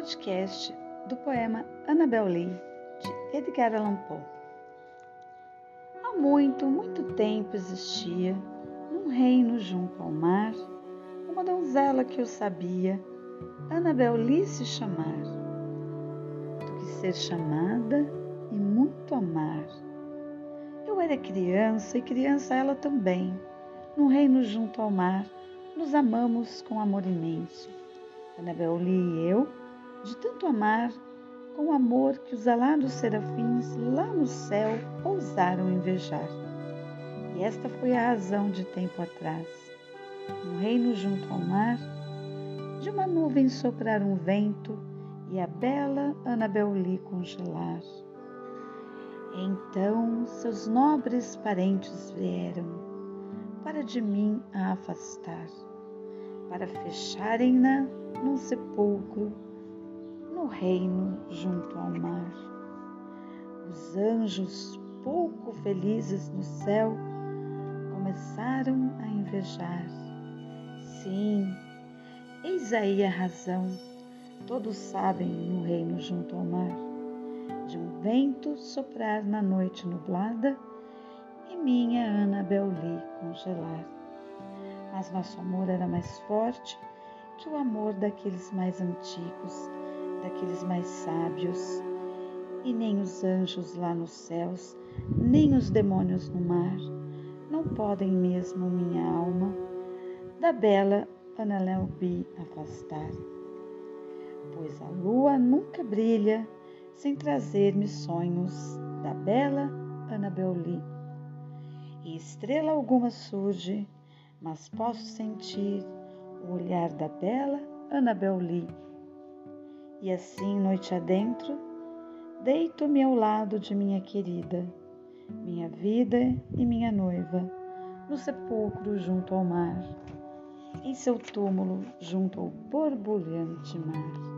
podcast do poema Annabel Lee, de Edgar Allan Poe. Há muito, muito tempo existia, num reino junto ao mar, uma donzela que eu sabia, Annabel Lee se chamar. Do que ser chamada e muito amar. Eu era criança e criança ela também, num reino junto ao mar, nos amamos com amor imenso. Annabel Lee e eu de tanto amar, com amor que os alados serafins lá no céu ousaram invejar. E esta foi a razão de tempo atrás, no reino junto ao mar, de uma nuvem soprar um vento e a bela Anabel Lee congelar. Então seus nobres parentes vieram para de mim a afastar, para fecharem-na num sepulcro no reino junto ao mar. Os anjos, pouco felizes no céu, começaram a invejar. Sim, eis aí a razão, todos sabem no reino junto ao mar, de um vento soprar na noite nublada e minha Annabel Lee congelar. Mas nosso amor era mais forte que o amor daqueles mais antigos daqueles mais sábios, e nem os anjos lá nos céus, nem os demônios no mar, não podem mesmo minha alma da bela Annalelbi afastar. Pois a lua nunca brilha sem trazer-me sonhos da bela Annabel Lee. E estrela alguma surge, mas posso sentir o olhar da bela Annabel Lee e assim, noite adentro, deito-me ao lado de minha querida, minha vida e minha noiva, no sepulcro junto ao mar, em seu túmulo junto ao borbulhante mar.